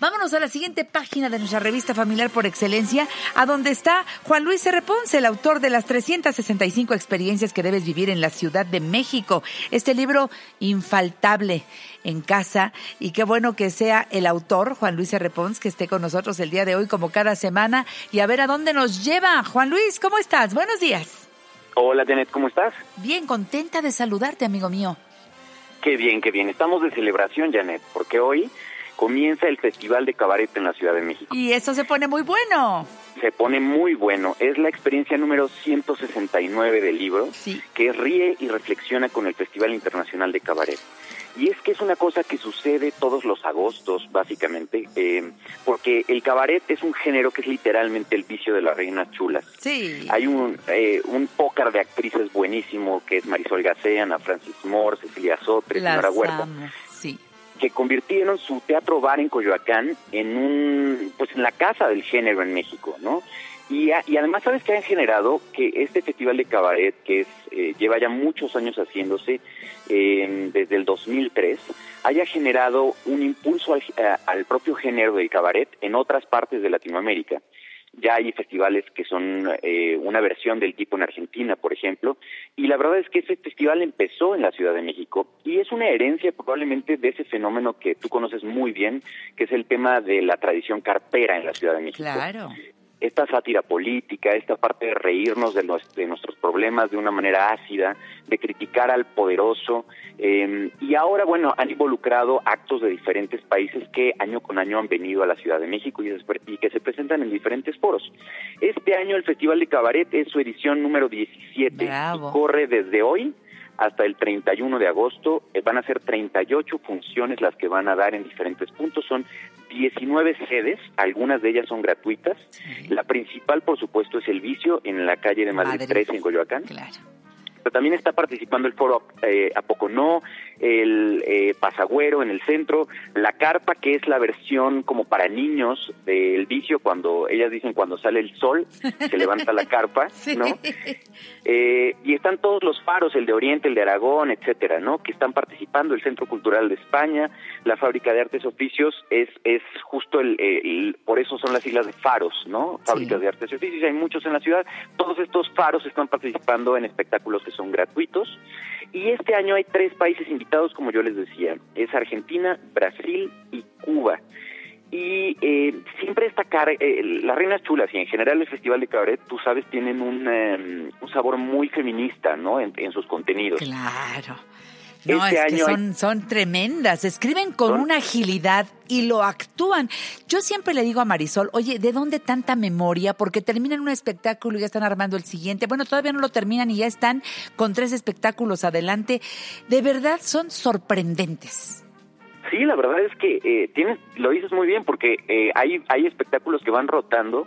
Vámonos a la siguiente página de nuestra revista familiar por excelencia, a donde está Juan Luis R. Ponce, el autor de las 365 experiencias que debes vivir en la Ciudad de México. Este libro infaltable en casa y qué bueno que sea el autor, Juan Luis R. Ponce, que esté con nosotros el día de hoy como cada semana y a ver a dónde nos lleva. Juan Luis, ¿cómo estás? Buenos días. Hola, Janet, ¿cómo estás? Bien, contenta de saludarte, amigo mío. Qué bien, qué bien. Estamos de celebración, Janet, porque hoy comienza el Festival de Cabaret en la Ciudad de México. Y eso se pone muy bueno. Se pone muy bueno. Es la experiencia número 169 del libro, Sí. que ríe y reflexiona con el Festival Internacional de Cabaret. Y es que es una cosa que sucede todos los agostos, básicamente, eh, porque el cabaret es un género que es literalmente el vicio de las reinas chulas. Sí. Hay un, eh, un pócar de actrices buenísimo que es Marisol Gacé, Ana Francis Moore, Cecilia Sotre, Las Señora Huerta, amo. Sí. Que convirtieron su teatro bar en Coyoacán en un, pues en la casa del género en México, ¿no? Y, a- y además, ¿sabes qué han generado? Que este festival de cabaret, que es eh, lleva ya muchos años haciéndose, eh, desde el 2003, haya generado un impulso al, a- al propio género del cabaret en otras partes de Latinoamérica. Ya hay festivales que son eh, una versión del tipo en Argentina, por ejemplo, y la verdad es que ese festival empezó en la Ciudad de México y es una herencia probablemente de ese fenómeno que tú conoces muy bien, que es el tema de la tradición carpera en la Ciudad de México Claro. Esta sátira política, esta parte de reírnos de, los- de nuestros problemas de una manera ácida, de criticar al poderoso, eh, y ahora, bueno, han involucrado actos de diferentes países que año con año han venido a la Ciudad de México y, y que se presentan en diferentes foros. Este año el Festival de Cabaret es su edición número 17 Bravo. y corre desde hoy hasta el 31 de agosto. Eh, van a ser 38 funciones las que van a dar en diferentes puntos. Son 19 sedes, algunas de ellas son gratuitas. La principal, por supuesto, es El Vicio en la calle de Madrid, Madrid. 13 en Coyoacán. Claro. Pero también está participando el foro eh, Apoconó, el eh, Pasagüero en el centro, la carpa que es la versión como para niños del vicio cuando ellas dicen cuando sale el sol se levanta la carpa, Sí. ¿no? Eh, y están todos los faros, el de Oriente, el de Aragón, etcétera, ¿no? Que están participando, el Centro Cultural de España, la Fábrica de Artes Oficios, es, es justo el, el- por eso son las siglas de faros, ¿no? Fábricas Sí. de Artes y Oficios, hay muchos en la ciudad. Todos estos faros están participando en espectáculos son gratuitos. Y este año hay tres países invitados, como yo les decía, es Argentina, Brasil y Cuba. Y eh, siempre destacar, eh, las Reinas Chulas y en general el Festival de Cabaret, tú sabes, tienen un, un sabor muy feminista, ¿no? En sus contenidos. Claro. No, Este es que hay- son, son tremendas. Escriben con Son- una agilidad y lo actúan. Yo siempre le digo a Marisol, oye, ¿de dónde tanta memoria? Porque terminan un espectáculo y ya están armando el siguiente. Bueno, todavía no lo terminan y ya están con tres espectáculos adelante. De verdad son sorprendentes. Sí, la verdad es que eh, tienes, lo dices muy bien, porque eh, hay, hay espectáculos que van rotando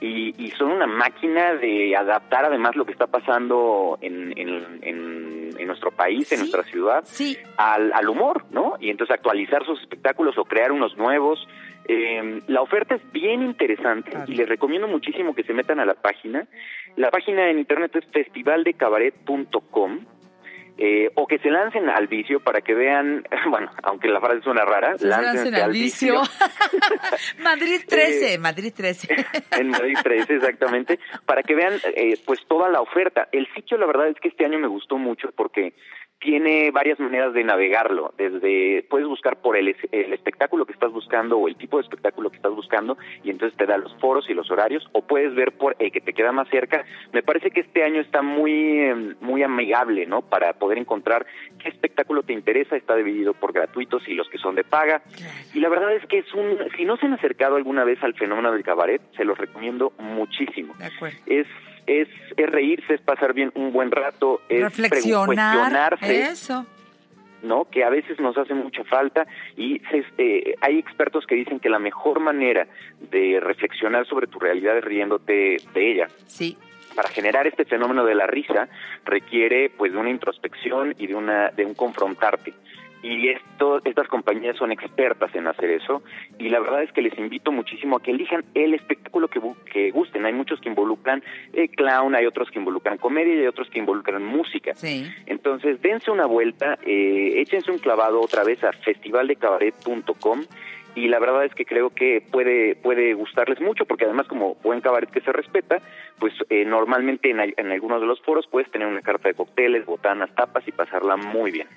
y, y son una máquina de adaptar además lo que está pasando en, en, en- en nuestro país, en nuestra ciudad, Sí, al, al humor, ¿no? Y entonces actualizar sus espectáculos o crear unos nuevos. Eh, la oferta es bien interesante Claro. y les recomiendo muchísimo que se metan a la página. La página en internet es festivaldecabaret.com. Eh, o que se lancen al vicio para que vean, bueno, aunque la frase suena rara, se hacen al vicio. vicio. Madrid 13, Madrid 13. en Madrid 13, exactamente, para que vean eh, pues toda la oferta. El sitio, la verdad es que este año me gustó mucho porque tiene varias maneras de navegarlo. Desde puedes buscar por el, el espectáculo que estás buscando o el tipo de espectáculo que estás buscando y entonces te da los foros y los horarios o puedes ver por el que te queda más cerca. Me parece que este año está muy eh, muy amigable, ¿no? Para poder encontrar qué espectáculo te interesa. Está dividido por gratuitos y los que son de paga. Y la verdad es que es un si no se han acercado alguna vez al fenómeno del cabaret, se los recomiendo muchísimo De acuerdo. es es, es reírse, es pasar bien un buen rato, es Reflexionar. cuestionarse, Eso. ¿no? Que a veces nos hace mucha falta y se- eh, hay expertos que dicen que la mejor manera de reflexionar sobre tu realidad es riéndote de ella. Sí. Para generar este fenómeno de la risa requiere pues de una introspección y de una de un confrontarte. Y esto, estas compañías son expertas en hacer eso y la verdad es que les invito muchísimo a que elijan el espectáculo que, que gusten. Hay muchos que involucran eh, clown, hay otros que involucran comedia y hay otros que involucran música. Sí. Entonces, dense una vuelta, eh, échense un clavado otra vez a festivaldecabaret.com y la verdad es que creo que puede puede gustarles mucho porque además como buen cabaret que se respeta pues eh, normalmente en, en algunos de los foros puedes tener una carta de cócteles botanas tapas y pasarla muy bien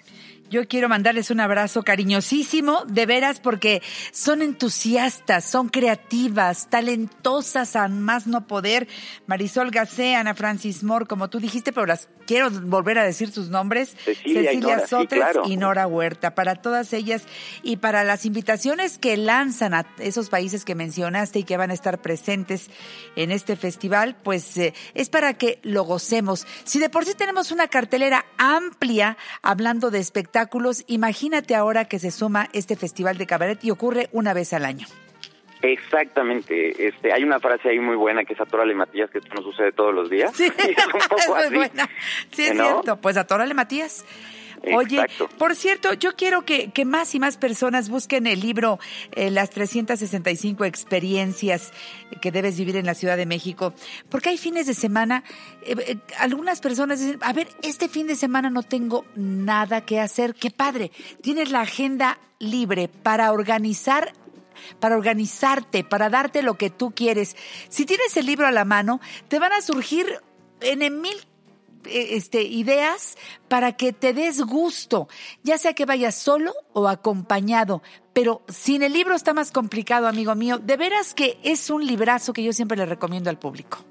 yo quiero mandarles un abrazo cariñosísimo, de veras, porque son entusiastas, son creativas, talentosas a más no poder. Marisol Gacé, Ana Francis Moore, como tú dijiste, pero las quiero volver a decir sus nombres. Cecilia, Cecilia Sotres y Nora Huerta. Para todas ellas y para las invitaciones que lanzan a esos países que mencionaste y que van a estar presentes en este festival, pues eh, es para que lo gocemos. Si de por sí tenemos una cartelera amplia hablando de espectáculos, Imagínate ahora que se suma este festival de cabaret y ocurre una vez al año. Exactamente. Este, hay una frase ahí muy buena que es atórale Matías, que esto no sucede todos los días. Sí, es, buena. Sí, es cierto. Pues atórale Matías. Oye, por cierto, yo quiero que, que, más y más personas busquen el libro eh, Las 365 experiencias que debes vivir en la Ciudad de México, porque hay fines de semana, eh, eh, algunas personas dicen, a ver, este fin de semana no tengo nada que hacer, qué padre, tienes la agenda libre para organizar para organizarte, para darte lo que tú quieres. Si tienes el libro a la mano, te van a surgir en mil este, ideas para que te des gusto, ya sea que vayas solo o acompañado. Pero sin el libro está más complicado, amigo mío. De veras que es un librazo que yo siempre le recomiendo al público.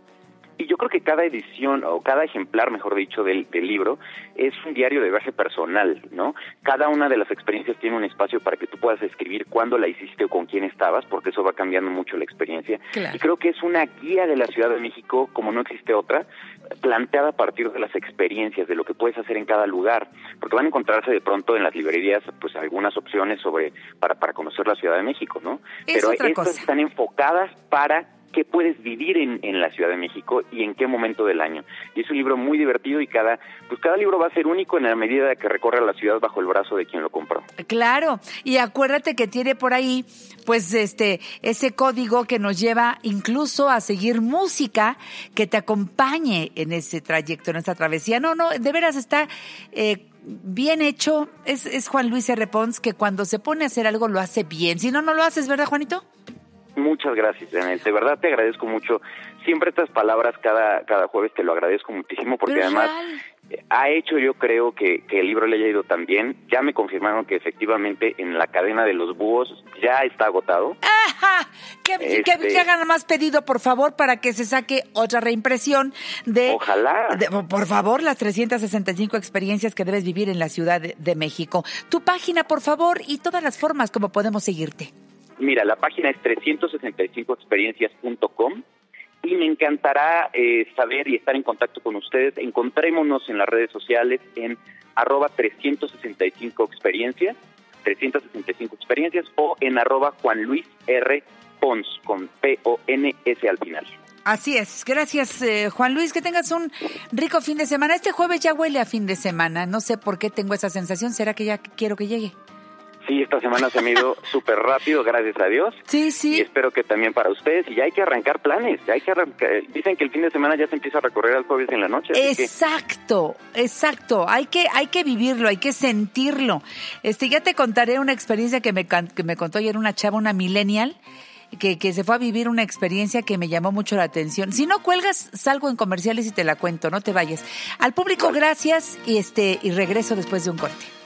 Y yo creo que cada edición, o cada ejemplar, mejor dicho, del, del, libro, es un diario de viaje personal, ¿no? Cada una de las experiencias tiene un espacio para que tú puedas escribir cuándo la hiciste o con quién estabas, porque eso va cambiando mucho la experiencia. Y creo que es una guía de la Ciudad de México, como no existe otra, planteada a partir de las experiencias, de lo que puedes hacer en cada lugar, porque van a encontrarse de pronto en las librerías, pues algunas opciones sobre para, para conocer la Ciudad de México, ¿no? Pero estas están enfocadas para qué puedes vivir en, en, la Ciudad de México y en qué momento del año. Y es un libro muy divertido y cada, pues cada libro va a ser único en la medida que recorre la ciudad bajo el brazo de quien lo compró. Claro, y acuérdate que tiene por ahí, pues, este, ese código que nos lleva incluso a seguir música que te acompañe en ese trayecto, en esa travesía. No, no, de veras está eh, bien hecho. Es, es Juan Luis R. Pons que cuando se pone a hacer algo lo hace bien. Si no, no lo haces, ¿verdad, Juanito? Muchas gracias, Janet. De verdad te agradezco mucho. Siempre estas palabras cada, cada jueves te lo agradezco muchísimo porque además ha hecho yo creo que, que, el libro le haya ido tan bien. Ya me confirmaron que efectivamente en la cadena de los búhos ya está agotado. ¡Ajá! Que, este hagan más pedido, por favor, para que se saque otra reimpresión de... Ojalá. por favor, las 365 experiencias que debes vivir en la Ciudad de México. Tu página, por favor, y todas las formas como podemos seguirte. Mira, la página es 365experiencias.com y me encantará eh, saber y estar en contacto con ustedes. Encontrémonos en las redes sociales en arroba 365 experiencias, 365 experiencias o en arroba Juan Luis R. Pons con P-O-N-S al final. Así es. Gracias, eh, Juan Luis. Que tengas un rico fin de semana. Este jueves ya huele a fin de semana. No sé por qué tengo esa sensación. ¿Será que ya quiero que llegue? Sí, esta semana se ha ido súper rápido, gracias a Dios. Sí, sí. Y espero que también para ustedes. Y ya hay que arrancar planes. hay que Dicen que el fin de semana ya se empieza a recorrer al jueves en la noche. Exacto, exacto. Hay que, hay que vivirlo, hay que sentirlo. Este, ya te contaré una experiencia que me, que me contó ayer una chava, una millennial. Que, que, se fue a vivir una experiencia que me llamó mucho la atención. Si no cuelgas, salgo en comerciales y te la cuento, no te vayas. Al público, gracias y este y regreso después de un corte.